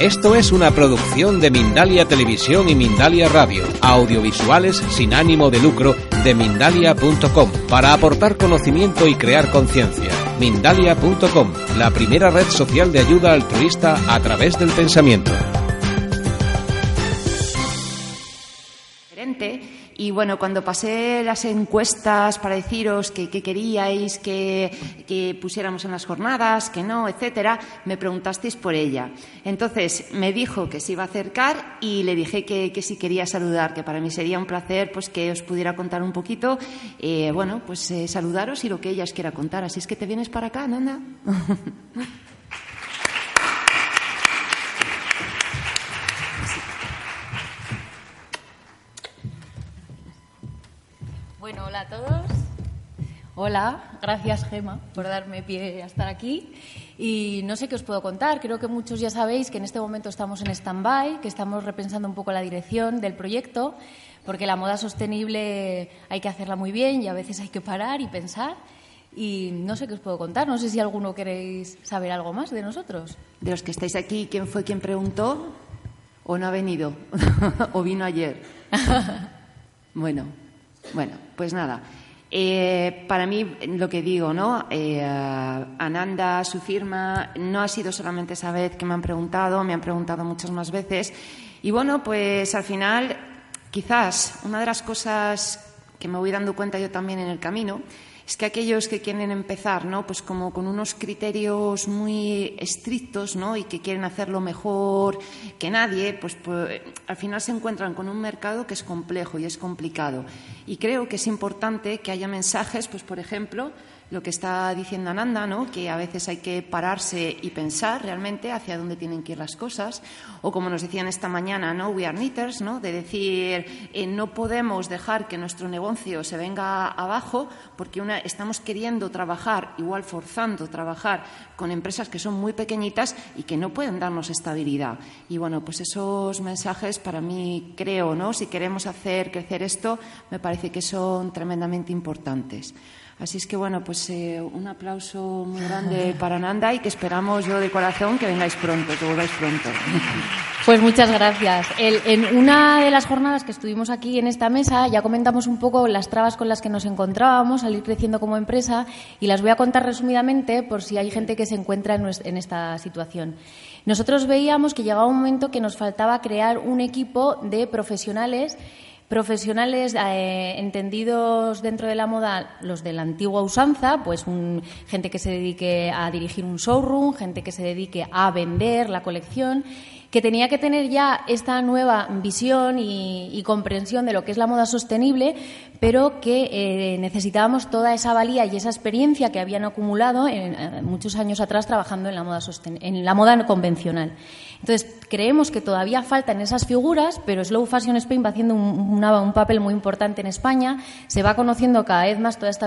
Esto es una producción de Mindalia Televisión y Mindalia Radio, audiovisuales sin ánimo de lucro de mindalia.com, para aportar conocimiento y crear conciencia. Mindalia.com, la primera red social de ayuda altruista a través del pensamiento. Y bueno, cuando pasé las encuestas para deciros que, queríais que, pusiéramos en las jornadas, que no, etcétera, me preguntasteis por ella. Entonces me dijo que se iba a acercar y le dije que, sí quería saludar, que para mí sería un placer pues que os pudiera contar un poquito, eh, bueno, pues eh, saludaros y lo que ella os quiera contar. Así es que te vienes para acá, Nanda. Bueno, hola a todos. Hola, gracias Gema por darme pie a estar aquí. Y no sé qué os puedo contar. Creo que muchos ya sabéis que en este momento estamos en stand-by, que estamos repensando un poco la dirección del proyecto, porque la moda sostenible hay que hacerla muy bien y a veces hay que parar y pensar. Y no sé qué os puedo contar. No sé si alguno queréis saber algo más de nosotros. De los que estáis aquí, ¿quién fue quien preguntó? ¿O no ha venido? ¿O vino ayer? bueno, bueno, pues nada. Eh, para mí, lo que digo, ¿no? Eh, Ananda, su firma, no ha sido solamente esa vez que me han preguntado, me han preguntado muchas más veces. Y bueno, pues al final, quizás una de las cosas que me voy dando cuenta yo también en el camino es que aquellos que quieren empezar, ¿no? Pues como con unos criterios muy estrictos, ¿no? Y que quieren hacerlo mejor que nadie, pues, pues, al final se encuentran con un mercado que es complejo y es complicado. Y creo que es importante que haya mensajes, pues por ejemplo, lo que está diciendo Ananda, ¿no? que a veces hay que pararse y pensar realmente hacia dónde tienen que ir las cosas, o como nos decían esta mañana, ¿no? We are knitters, ¿no? de decir, eh, no podemos dejar que nuestro negocio se venga abajo porque una, estamos queriendo trabajar, igual forzando trabajar con empresas que son muy pequeñitas y que no pueden darnos estabilidad. Y bueno, pues esos mensajes para mí creo, ¿no? Si queremos hacer crecer esto, me parece que son tremendamente importantes. Así es que, bueno, pues eh, un aplauso muy grande para Nanda y que esperamos yo de corazón que vengáis pronto, que volváis pronto. Pues muchas gracias. en una de las jornadas que estuvimos aquí en esta mesa ya comentamos un poco las trabas con las que nos encontrábamos al ir creciendo como empresa y las voy a contar resumidamente por si hay gente que se encuentra en esta situación. Nosotros veíamos que llegaba un momento que nos faltaba crear un equipo de profesionales Profesionales eh, entendidos dentro de la moda, los de la antigua usanza, pues gente que se dedique a dirigir un showroom, gente que se dedique a vender la colección que tenía que tener ya esta nueva visión y, comprensión de lo que es la moda sostenible, pero que eh, necesitábamos toda esa valía y esa experiencia que habían acumulado en, eh, muchos años atrás trabajando en la moda, en la moda convencional. Entonces, creemos que todavía faltan esas figuras, pero Slow Fashion Spain va haciendo un, papel muy importante en España. Se va conociendo cada vez más toda esta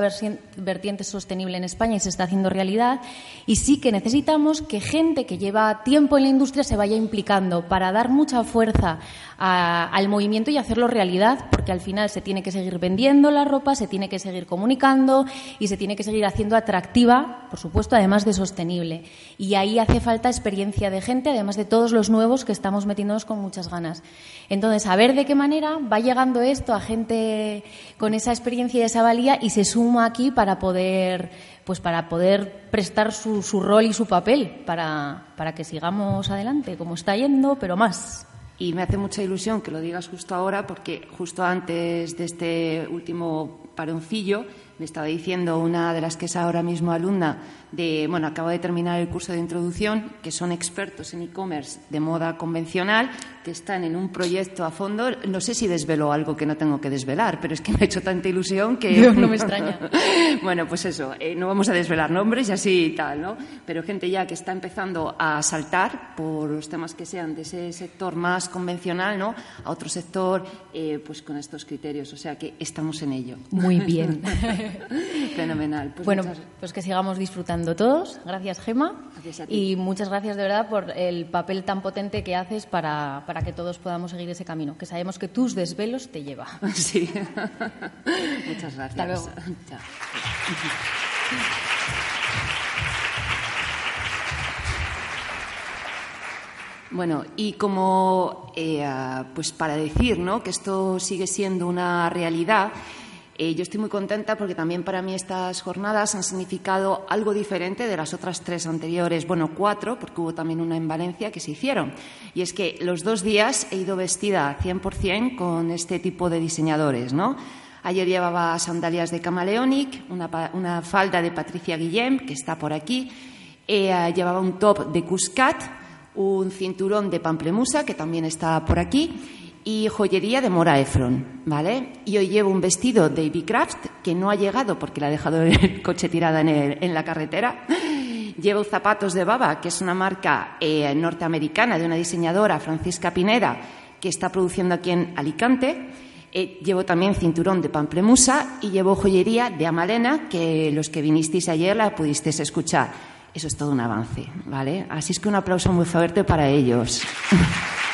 vertiente sostenible en España y se está haciendo realidad. Y sí que necesitamos que gente que lleva tiempo en la industria se vaya implicando para dar mucha fuerza al movimiento y hacerlo realidad, porque al final se tiene que seguir vendiendo la ropa, se tiene que seguir comunicando y se tiene que seguir haciendo atractiva, por supuesto, además de sostenible. Y ahí hace falta experiencia de gente, además de todos los nuevos que estamos metiéndonos con muchas ganas. Entonces, a ver de qué manera va llegando esto a gente con esa experiencia y esa valía y se suma aquí para poder pues para poder prestar su, rol y su papel para, para que sigamos adelante, como está yendo, pero más. Y me hace mucha ilusión que lo digas justo ahora, porque justo antes de este último paroncillo me estaba diciendo una de las que es ahora mismo alumna de, bueno, acabo de terminar el curso de introducción, que son expertos en e-commerce de moda convencional, que están en un proyecto a fondo. No sé si desvelo algo que no tengo que desvelar, pero es que me ha hecho tanta ilusión que... No, me extraña. bueno, pues eso, eh, no vamos a desvelar nombres y así y tal, ¿no? Pero gente ya que está empezando a saltar por los temas que sean de ese sector más convencional, ¿no? A otro sector, eh, pues con estos criterios. O sea que estamos en ello. Muy bien. Fenomenal. Pues bueno, pues que sigamos disfrutando todos. Gracias, Gema. Y muchas gracias de verdad por el papel tan potente que haces para, para que todos podamos seguir ese camino, que sabemos que tus desvelos te lleva. Sí. muchas gracias. Hasta luego. Bueno, y como eh, pues para decir ¿no? que esto sigue siendo una realidad, eh, yo estoy muy contenta porque también para mí estas jornadas han significado algo diferente de las otras tres anteriores, bueno, cuatro, porque hubo también una en Valencia que se hicieron. Y es que los dos días he ido vestida 100% con este tipo de diseñadores, ¿no? Ayer llevaba sandalias de Camaleonic, una, falda de Patricia Guillem, que está por aquí, eh, llevaba un top de Cuscat, un cinturón de Pamplemusa, que también está por aquí, y joyería de Mora Efron, ¿vale? Y hoy llevo un vestido de Ivy Craft que no ha llegado porque la ha dejado el coche tirada en, la carretera. Llevo zapatos de Baba, que es una marca eh, norteamericana de una diseñadora, Francisca Pineda, que está produciendo aquí en Alicante. Eh, llevo también cinturón de Pamplemusa y llevo joyería de Amalena, que los que vinisteis ayer la pudisteis escuchar. Eso es todo un avance, ¿vale? Así es que un aplauso muy fuerte para ellos.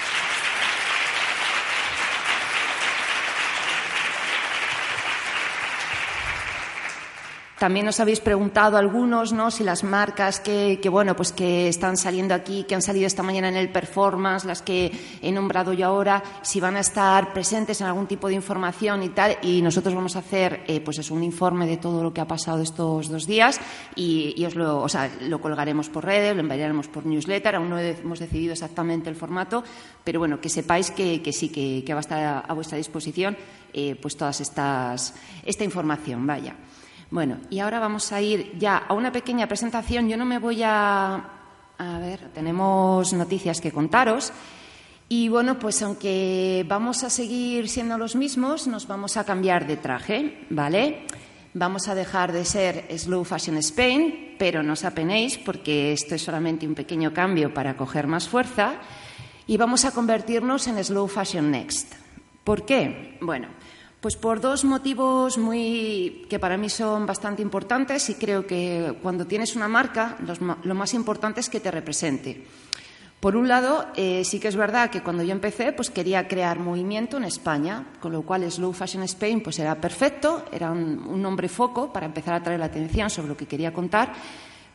También nos habéis preguntado algunos, ¿no? Si las marcas que, bueno, pues que están saliendo aquí, que han salido esta mañana en el performance, las que he nombrado yo ahora, si van a estar presentes en algún tipo de información y tal. Y nosotros vamos a hacer, eh, pues es un informe de todo lo que ha pasado estos dos días y, os lo, o sea, lo colgaremos por redes, lo enviaremos por newsletter. Aún no hemos decidido exactamente el formato, pero bueno, que sepáis que, sí, que, va a estar a, vuestra disposición, eh, pues todas estas, esta información. Vaya. Bueno, y ahora vamos a ir ya a una pequeña presentación. Yo no me voy a. A ver, tenemos noticias que contaros. Y bueno, pues aunque vamos a seguir siendo los mismos, nos vamos a cambiar de traje, ¿vale? Vamos a dejar de ser Slow Fashion Spain, pero no os apenéis porque esto es solamente un pequeño cambio para coger más fuerza. Y vamos a convertirnos en Slow Fashion Next. ¿Por qué? Bueno, pues por dos motivos muy que para mí son bastante importantes y creo que cuando tienes una marca lo más importante es que te represente. Por un lado, eh, sí que es verdad que cuando yo empecé, pues quería crear movimiento en España, con lo cual Slow Fashion Spain pues era perfecto, era un, un nombre foco para empezar a traer la atención sobre lo que quería contar.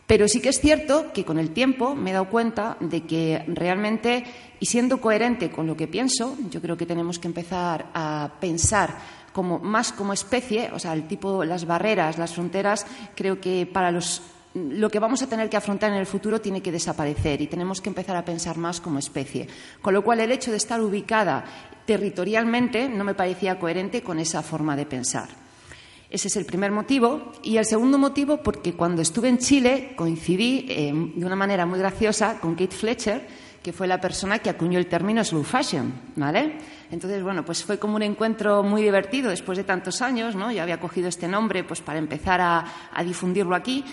Pero sí que es cierto que con el tiempo me he dado cuenta de que realmente, y siendo coherente con lo que pienso, yo creo que tenemos que empezar a pensar más como especie, o sea, el tipo, las barreras, las fronteras, creo que para los lo que vamos a tener que afrontar en el futuro tiene que desaparecer y tenemos que empezar a pensar más como especie. Con lo cual, el hecho de estar ubicada territorialmente no me parecía coherente con esa forma de pensar. Ese es el primer motivo. Y el segundo motivo, porque cuando estuve en Chile coincidí eh, de una manera muy graciosa con Kate Fletcher, que fue la persona que acuñó el término slow fashion, ¿vale? Entonces, bueno, pues fue como un encuentro muy divertido después de tantos años, ¿no? Yo había cogido este nombre pues para empezar a, difundirlo aquí.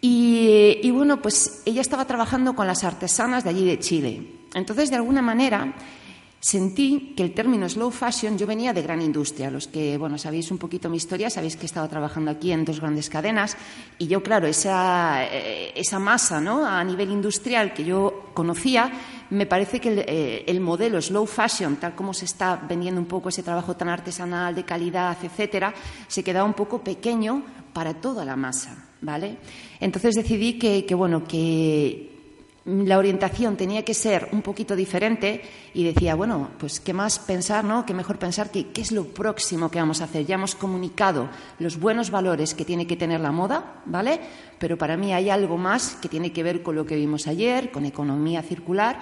Y, y, bueno, pues ella estaba trabajando con las artesanas de allí de Chile. Entonces, de alguna manera, sentí que el término slow fashion, yo venía de gran industria. Los que, bueno, sabéis un poquito mi historia, sabéis que he estado trabajando aquí en dos grandes cadenas y yo, claro, esa, eh, esa masa ¿no? a nivel industrial que yo conocía, me parece que el, eh, el, modelo slow fashion, tal como se está vendiendo un poco ese trabajo tan artesanal, de calidad, etcétera, se quedaba un poco pequeño para toda la masa, ¿vale? Entonces decidí que, que bueno, que la orientación tenía que ser un poquito diferente y decía, bueno, pues qué más pensar, ¿no? Qué mejor pensar que qué es lo próximo que vamos a hacer. Ya hemos comunicado los buenos valores que tiene que tener la moda, ¿vale? Pero para mí hay algo más que tiene que ver con lo que vimos ayer, con economía circular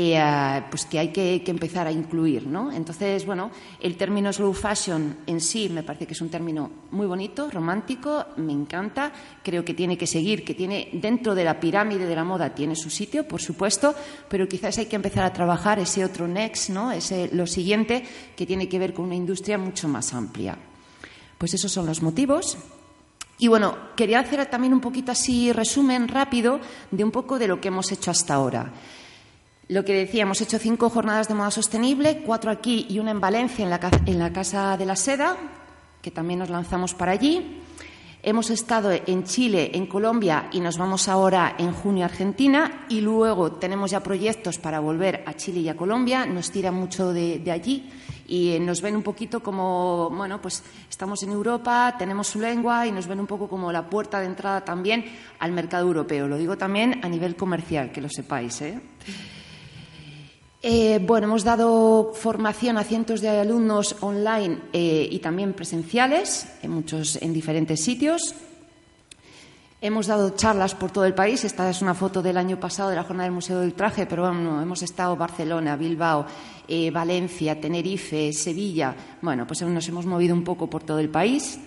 eh, pues que hay que, empezar a incluir. ¿no? Entonces, bueno, el término slow fashion en sí me parece que es un término muy bonito, romántico, me encanta, creo que tiene que seguir, que tiene dentro de la pirámide de la moda tiene su sitio, por supuesto, pero quizás hay que empezar a trabajar ese otro next, ¿no? ese, lo siguiente, que tiene que ver con una industria mucho más amplia. Pues esos son los motivos. Y bueno, quería hacer también un poquito así resumen rápido de un poco de lo que hemos hecho hasta ahora. Lo que decía, hemos hecho cinco jornadas de moda sostenible, cuatro aquí y una en Valencia, en la, Casa de la Seda, que también nos lanzamos para allí. Hemos estado en Chile, en Colombia y nos vamos ahora en junio a Argentina y luego tenemos ya proyectos para volver a Chile y a Colombia. Nos tiran mucho de, de, allí y nos ven un poquito como, bueno, pues estamos en Europa, tenemos su lengua y nos ven un poco como la puerta de entrada también al mercado europeo. Lo digo también a nivel comercial, que lo sepáis. ¿eh? Eh, bueno, hemos dado formación a cientos de alumnos online eh, y también presenciales, en muchos, en diferentes sitios. Hemos dado charlas por todo el país. Esta es una foto del año pasado de la jornada del Museo del Traje, pero bueno, hemos estado Barcelona, Bilbao, eh, Valencia, Tenerife, Sevilla. Bueno, pues nos hemos movido un poco por todo el país.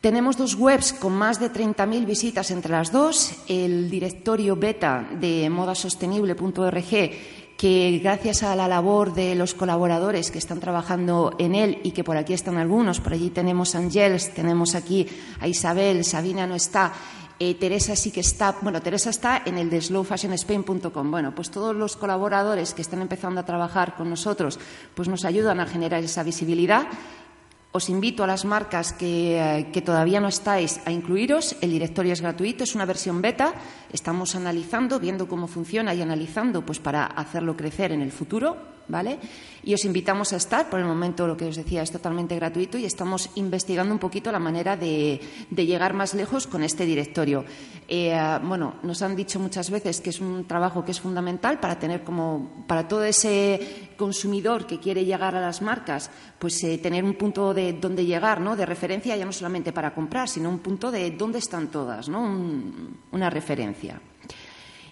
Tenemos dos webs con más de 30.000 visitas entre las dos. El directorio beta de modasostenible.org que gracias a la labor de los colaboradores que están trabajando en él y que por aquí están algunos, por allí tenemos a Angels, tenemos aquí a Isabel, Sabina no está, eh, Teresa sí que está, bueno, Teresa está en el de slowfashionSpain.com. Bueno, pues todos los colaboradores que están empezando a trabajar con nosotros, pues nos ayudan a generar esa visibilidad os invito a las marcas eh, que, todavía no estáis a incluiros. El directorio es gratuito, es una versión beta. Estamos analizando, viendo cómo funciona y analizando pues, para hacerlo crecer en el futuro. ¿Vale? Y os invitamos a estar. Por el momento, lo que os decía es totalmente gratuito y estamos investigando un poquito la manera de, llegar más lejos con este directorio. Eh, bueno, nos han dicho muchas veces que es un trabajo que es fundamental para tener como para todo ese consumidor que quiere llegar a las marcas, pues eh, tener un punto de dónde llegar, ¿no? De referencia ya no solamente para comprar, sino un punto de dónde están todas, ¿no? una referencia.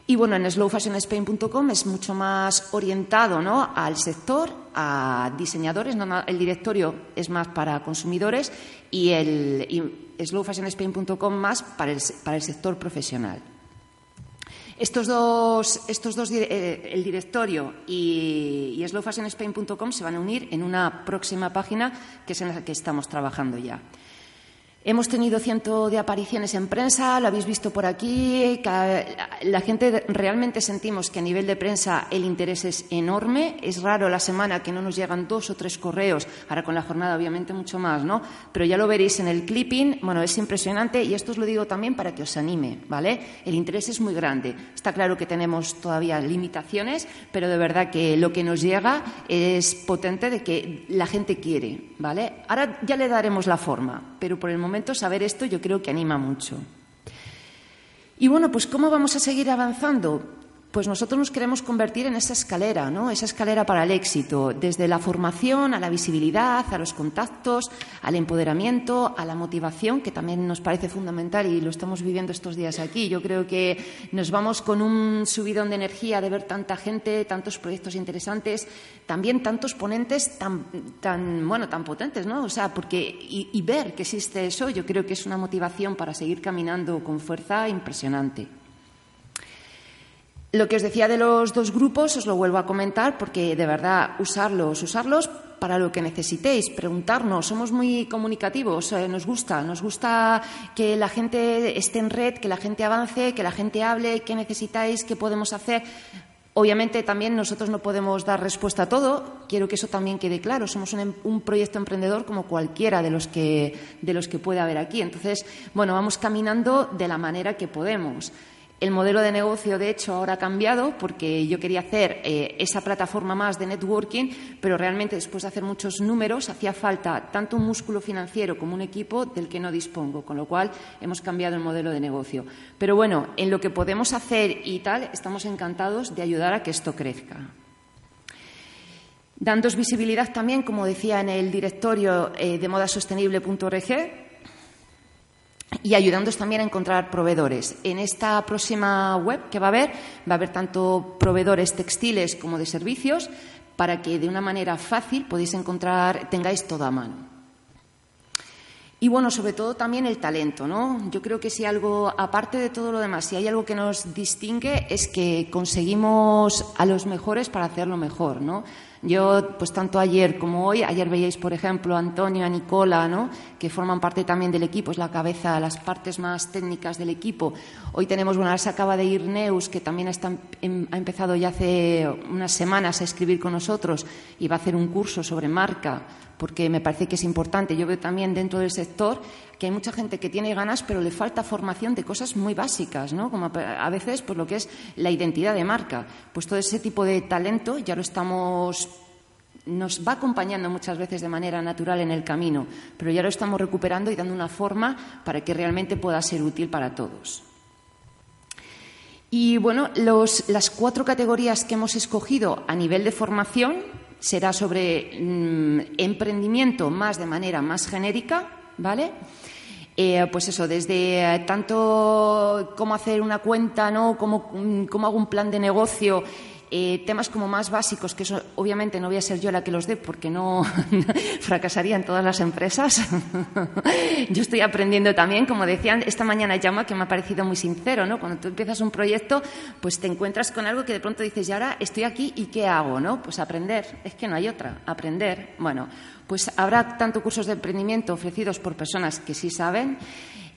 Y bueno, en slowfashionspain.com es mucho más orientado ¿no? al sector, a diseñadores. el directorio es más para consumidores y el slowfashionspain.com más para el, sector profesional. Estos dos, estos dos eh, el directorio y, y slowfashionspain.com se van a unir en una próxima página que es en la que estamos trabajando ya. Hemos tenido cientos de apariciones en prensa, lo habéis visto por aquí. La gente realmente sentimos que a nivel de prensa el interés es enorme. Es raro la semana que no nos llegan dos o tres correos. Ahora con la jornada, obviamente, mucho más, ¿no? Pero ya lo veréis en el clipping. Bueno, es impresionante y esto os lo digo también para que os anime, ¿vale? El interés es muy grande. Está claro que tenemos todavía limitaciones, pero de verdad que lo que nos llega es potente de que la gente quiere, ¿vale? Ahora ya le daremos la forma, pero por el momento saber esto yo creo que anima mucho. Y bueno, pues ¿cómo vamos a seguir avanzando? Pues nosotros nos queremos convertir en esa escalera, ¿no? Esa escalera para el éxito, desde la formación a la visibilidad, a los contactos, al empoderamiento, a la motivación, que también nos parece fundamental y lo estamos viviendo estos días aquí. Yo creo que nos vamos con un subidón de energía de ver tanta gente, tantos proyectos interesantes, también tantos ponentes tan, tan bueno, tan potentes, ¿no? O sea, porque y ver que existe eso, yo creo que es una motivación para seguir caminando con fuerza impresionante. Lo que os decía de los dos grupos os lo vuelvo a comentar porque de verdad usarlos, usarlos para lo que necesitéis, preguntarnos, somos muy comunicativos, eh, nos gusta, nos gusta que la gente esté en red, que la gente avance, que la gente hable, qué necesitáis, qué podemos hacer. Obviamente también nosotros no podemos dar respuesta a todo, quiero que eso también quede claro, somos un, un, proyecto emprendedor como cualquiera de los que de los que puede haber aquí. Entonces, bueno, vamos caminando de la manera que podemos. El modelo de negocio, de hecho, ahora ha cambiado porque yo quería hacer eh, esa plataforma más de networking, pero realmente después de hacer muchos números hacía falta tanto un músculo financiero como un equipo del que no dispongo, con lo cual hemos cambiado el modelo de negocio. Pero bueno, en lo que podemos hacer y tal, estamos encantados de ayudar a que esto crezca. Dándos visibilidad también, como decía en el directorio eh, de modasostenible.org, y ayudándoos también a encontrar proveedores. En esta próxima web que va a haber, va a haber tanto proveedores textiles como de servicios para que de una manera fácil podéis encontrar, tengáis todo a mano. Y bueno, sobre todo también el talento, ¿no? Yo creo que si algo, aparte de todo lo demás, si hay algo que nos distingue es que conseguimos a los mejores para hacerlo mejor, ¿no? Yo, pues tanto ayer como hoy, ayer veíais, por ejemplo, a Antonio, a Nicola, ¿no? que forman parte también del equipo, es la cabeza, las partes más técnicas del equipo. Hoy tenemos, bueno, ahora se acaba de ir Neus, que también em, ha empezado ya hace unas semanas a escribir con nosotros y va a hacer un curso sobre marca, porque me parece que es importante. Yo veo también dentro del sector que hay mucha gente que tiene ganas, pero le falta formación de cosas muy básicas, ¿no? Como a veces, pues lo que es la identidad de marca. Pues todo ese tipo de talento ya lo estamos nos va acompañando muchas veces de manera natural en el camino, pero ya lo estamos recuperando y dando una forma para que realmente pueda ser útil para todos. Y bueno, las cuatro categorías que hemos escogido a nivel de formación será sobre mm, emprendimiento más de manera más genérica, ¿vale? Eh, pues eso, desde eh, tanto cómo hacer una cuenta, ¿no? Cómo, mm, cómo hago un plan de negocio eh, temas como más básicos, que eso obviamente no voy a ser yo la que los dé porque no fracasarían todas las empresas. yo estoy aprendiendo también, como decían esta mañana llama que me ha parecido muy sincero, ¿no? Cuando tú empiezas un proyecto, pues te encuentras con algo que de pronto dices, y ahora estoy aquí y ¿qué hago? ¿no? Pues aprender, es que no hay otra, aprender. Bueno, pues habrá tanto cursos de emprendimiento ofrecidos por personas que sí saben.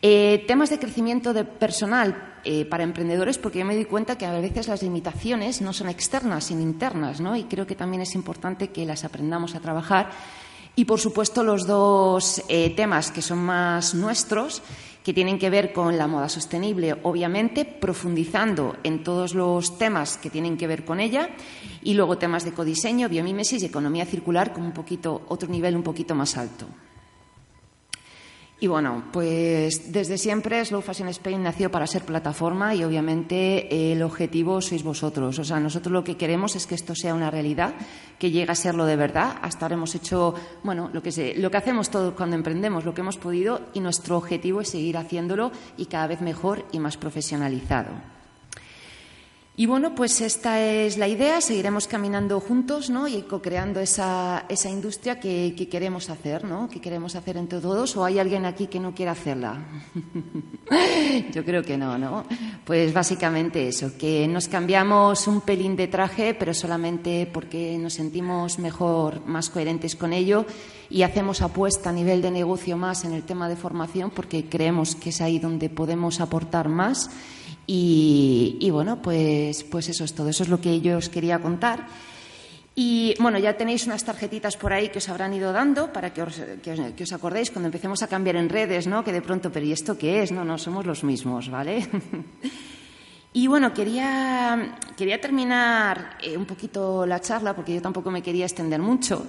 Eh, temas de crecimiento de personal eh, para emprendedores, porque yo me di cuenta que a veces las limitaciones no son externas, sino internas, ¿no? Y creo que también es importante que las aprendamos a trabajar. Y, por supuesto, los dos eh, temas que son más nuestros, que tienen que ver con la moda sostenible, obviamente, profundizando en todos los temas que tienen que ver con ella, y luego temas de codiseño, biomímesis y economía circular con un poquito, otro nivel un poquito más alto. Y bueno, pues desde siempre Slow Fashion Spain nació para ser plataforma y obviamente el objetivo sois vosotros. O sea, nosotros lo que queremos es que esto sea una realidad, que llegue a serlo de verdad. Hasta ahora hemos hecho, bueno, lo que, sé, lo que hacemos todos cuando emprendemos, lo que hemos podido y nuestro objetivo es seguir haciéndolo y cada vez mejor y más profesionalizado. Y bueno, pues esta es la idea, seguiremos caminando juntos ¿no? y co-creando esa, esa, industria que, queremos hacer, ¿no? que queremos hacer entre todos, o hay alguien aquí que no quiera hacerla. Yo creo que no, ¿no? Pues básicamente eso, que nos cambiamos un pelín de traje, pero solamente porque nos sentimos mejor, más coherentes con ello y hacemos apuesta a nivel de negocio más en el tema de formación porque creemos que es ahí donde podemos aportar más y, bueno, pues, pues eso es todo. Eso es lo que yo os quería contar. Y bueno, ya tenéis unas tarjetitas por ahí que os habrán ido dando para que os, que acordéis cuando empecemos a cambiar en redes, ¿no? Que de pronto, pero ¿y esto qué es? No, no, somos los mismos, ¿vale? y bueno, quería, quería terminar eh, un poquito la charla porque yo tampoco me quería extender mucho.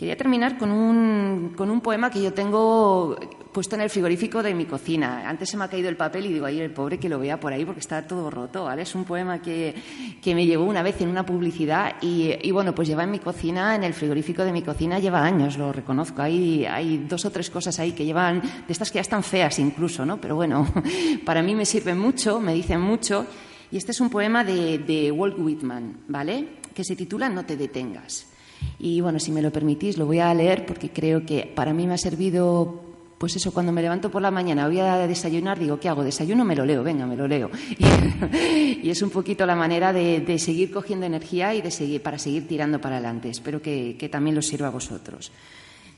Quería terminar con un, con un poema que yo tengo puesto en el frigorífico de mi cocina. Antes se me ha caído el papel y digo, ahí el pobre que lo vea por ahí porque está todo roto, ¿vale? Es un poema que, que me llegó una vez en una publicidad y, y, bueno, pues lleva en mi cocina, en el frigorífico de mi cocina, lleva años, lo reconozco. Hay, hay dos o tres cosas ahí que llevan, de estas que ya están feas incluso, ¿no? Pero bueno, para mí me sirven mucho, me dicen mucho. Y este es un poema de, de Walt Whitman, ¿vale? Que se titula No te detengas. Y bueno, si me lo permitís, lo voy a leer porque creo que para mí me ha servido pues eso, cuando me levanto por la mañana, voy a desayunar, digo, ¿qué hago? ¿Desayuno? Me lo leo, venga, me lo leo. Y, es un poquito la manera de, seguir cogiendo energía y de seguir, para seguir tirando para adelante. Espero que, que también lo sirva a vosotros.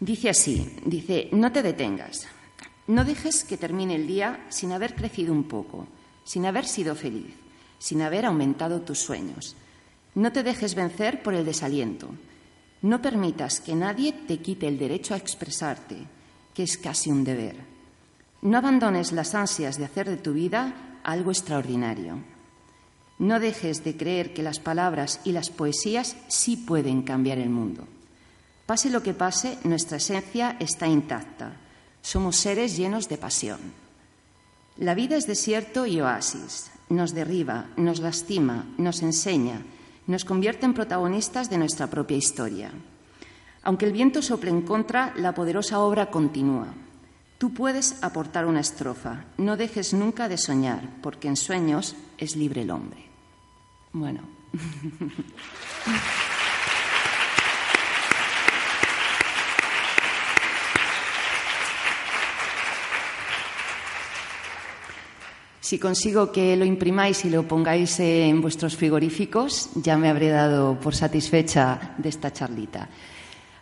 Dice así, dice, no te detengas, no dejes que termine el día sin haber crecido un poco, sin haber sido feliz, sin haber aumentado tus sueños. No te dejes vencer por el desaliento. No permitas que nadie te quite el derecho a expresarte que es casi un deber. No abandones las ansias de hacer de tu vida algo extraordinario. No dejes de creer que las palabras y las poesías sí pueden cambiar el mundo. Pase lo que pase, nuestra esencia está intacta. Somos seres llenos de pasión. La vida es desierto y oasis. Nos derriba, nos lastima, nos enseña, nos convierte en protagonistas de nuestra propia historia. Aunque el viento sople en contra, la poderosa obra continúa. Tú puedes aportar una estrofa. No dejes nunca de soñar, porque en sueños es libre el hombre. Bueno. Si consigo que lo imprimáis y lo pongáis en vuestros frigoríficos, ya me habré dado por satisfecha de esta charlita.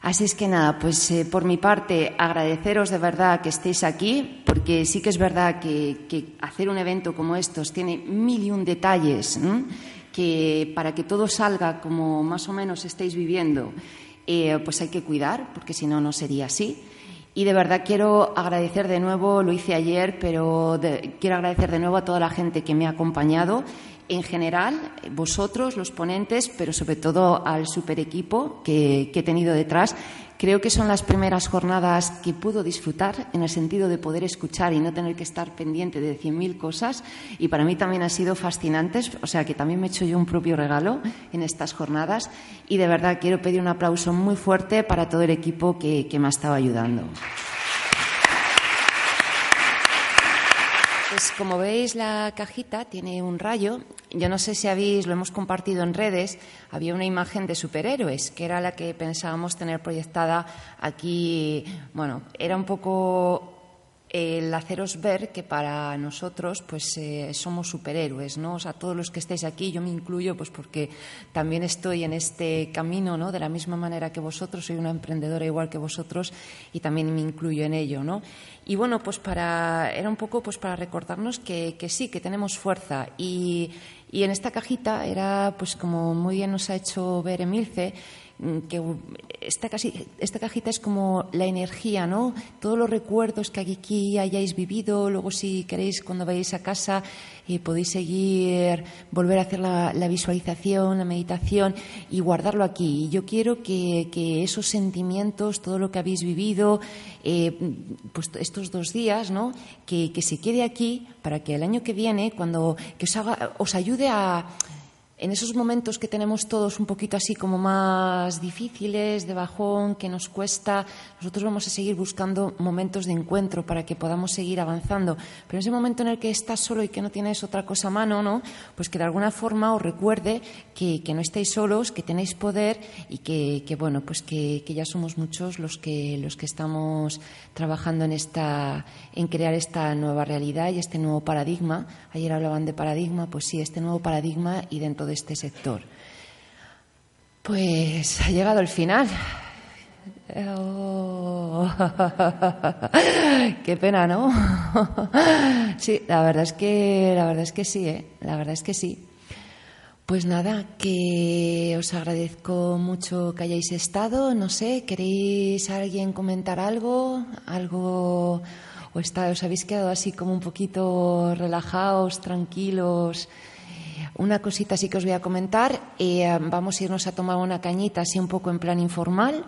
Así es que nada, pues eh, por mi parte agradeceros de verdad que estéis aquí, porque sí que es verdad que, hacer un evento como estos tiene mil y un detalles que para que todo salga como más o menos estéis viviendo, eh, pues hay que cuidar, porque si no, no sería así. Y de verdad quiero agradecer de nuevo, lo hice ayer, pero quiero agradecer de nuevo a toda la gente que me ha acompañado en general, vosotros, los ponentes, pero sobre todo al super equipo que, he tenido detrás. Creo que son las primeras jornadas que puedo disfrutar en el sentido de poder escuchar y no tener que estar pendiente de 100.000 cosas. Y para mí también han sido fascinantes, o sea que también me he hecho yo un propio regalo en estas jornadas. Y de verdad quiero pedir un aplauso muy fuerte para todo el equipo que me ha estado ayudando. Pues como veis, la cajita tiene un rayo. Yo no sé si habéis, lo hemos compartido en redes, había una imagen de superhéroes, que era la que pensábamos tener proyectada aquí. Bueno, era un poco el haceros ver que para nosotros pues eh, somos superhéroes, ¿no? O sea, todos los que estéis aquí, yo me incluyo pues porque también estoy en este camino, ¿no? De la misma manera que vosotros, soy una emprendedora igual que vosotros y también me incluyo en ello, ¿no? Y bueno, pues para era un poco pues para recordarnos que, que sí, que tenemos fuerza y, y en esta cajita era pues como muy bien nos ha hecho ver Emilce que esta, esta cajita es como la energía, ¿no? Todos los recuerdos que aquí hayáis vivido, luego si queréis cuando vayáis a casa eh, podéis seguir, volver a hacer la, visualización, la meditación y guardarlo aquí. Y yo quiero que, esos sentimientos, todo lo que habéis vivido, eh, pues estos dos días, ¿no? Que, se quede aquí para que el año que viene, cuando que os, os ayude a en esos momentos que tenemos todos un poquito así como más difíciles, de bajón, que nos cuesta, nosotros vamos a seguir buscando momentos de encuentro para que podamos seguir avanzando. Pero en ese momento en el que estás solo y que no tienes otra cosa a mano, ¿no? Pues que de alguna forma os recuerde que, no estáis solos, que tenéis poder y que, bueno, pues que, ya somos muchos los que, los que estamos trabajando en esta, en crear esta nueva realidad y este nuevo paradigma. Ayer hablaban de paradigma, pues sí, este nuevo paradigma y dentro de este sector. Pues ha llegado el final. Oh. Qué pena, ¿no? sí, la verdad es que la verdad es que sí, ¿eh? La verdad es que sí. Pues nada, que os agradezco mucho que hayáis estado. No sé, ¿queréis alguien comentar algo? ¿Algo o está, os habéis quedado así como un poquito relajados, tranquilos? Una cosita sí que os voy a comentar. Eh, vamos a irnos a tomar una cañita así un poco en plan informal.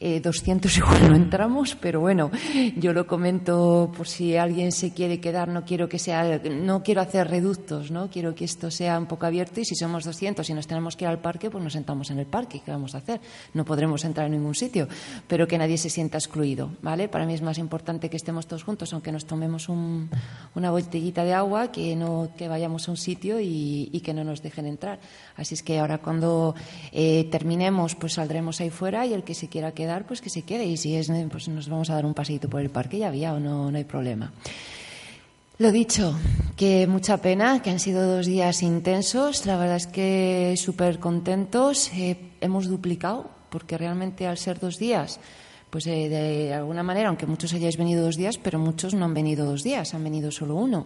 200 eh, igual no entramos, pero bueno, yo lo comento por si alguien se quiere quedar, no quiero que sea, no quiero hacer reductos, ¿no? Quiero que esto sea un poco abierto y si somos 200 y nos tenemos que ir al parque, pues nos sentamos en el parque, ¿qué vamos a hacer? No podremos entrar en ningún sitio, pero que nadie se sienta excluido, ¿vale? Para mí es más importante que estemos todos juntos, aunque nos tomemos una botellita de agua, que no que vayamos a un sitio y, que no nos dejen entrar. Así es que ahora cuando eh, terminemos, pues saldremos ahí fuera y el que se quiera quedar pues que se quede. Y si es, pues nos vamos a dar un paseito por el parque, ya había, o no, no hay problema. Lo dicho, que mucha pena, que han sido dos días intensos. La verdad es que súper contentos. Eh, hemos duplicado, porque realmente al ser dos días pues eh, de alguna manera, aunque muchos hayáis venido dos días, pero muchos no han venido dos días, han venido solo uno.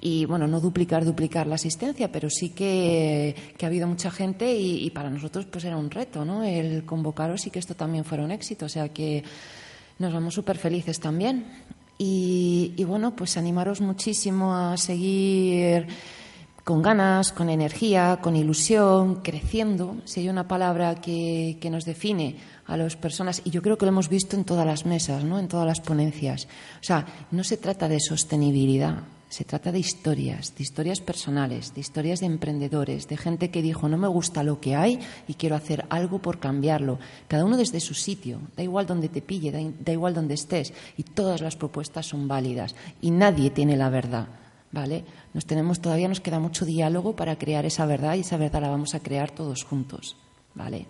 Y bueno, no duplicar, duplicar la asistencia, pero sí que, ha habido mucha gente y, para nosotros pues era un reto, ¿no? El convocaros y que esto también fuera un éxito. O sea que nos vamos súper felices también. Y, bueno, pues animaros muchísimo a seguir con ganas, con energía, con ilusión, creciendo. Si hay una palabra que, que nos define a las personas, y yo creo que lo hemos visto en todas las mesas, ¿no? en todas las ponencias. O sea, no se trata de sostenibilidad, Se trata de historias, de historias personales, de historias de emprendedores, de gente que dijo no me gusta lo que hay y quiero hacer algo por cambiarlo. Cada uno desde su sitio, da igual donde te pille, da, igual donde estés y todas las propuestas son válidas y nadie tiene la verdad. ¿Vale? Nos tenemos todavía nos queda mucho diálogo para crear esa verdad y esa verdad la vamos a crear todos juntos, ¿vale?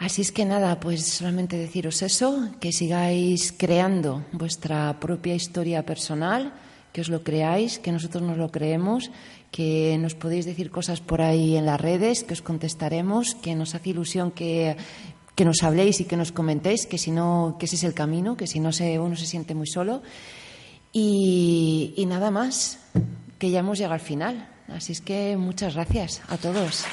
Así es que nada, pues solamente deciros eso, que sigáis creando vuestra propia historia personal, que os lo creáis, que nosotros nos lo creemos, que nos podéis decir cosas por ahí en las redes, que os contestaremos, que nos hace ilusión que, que nos habléis y que nos comentéis, que si no, que ese es el camino, que si no se, uno se siente muy solo. Y, y nada más, que ya hemos llegado al final. Así es que muchas gracias a todos.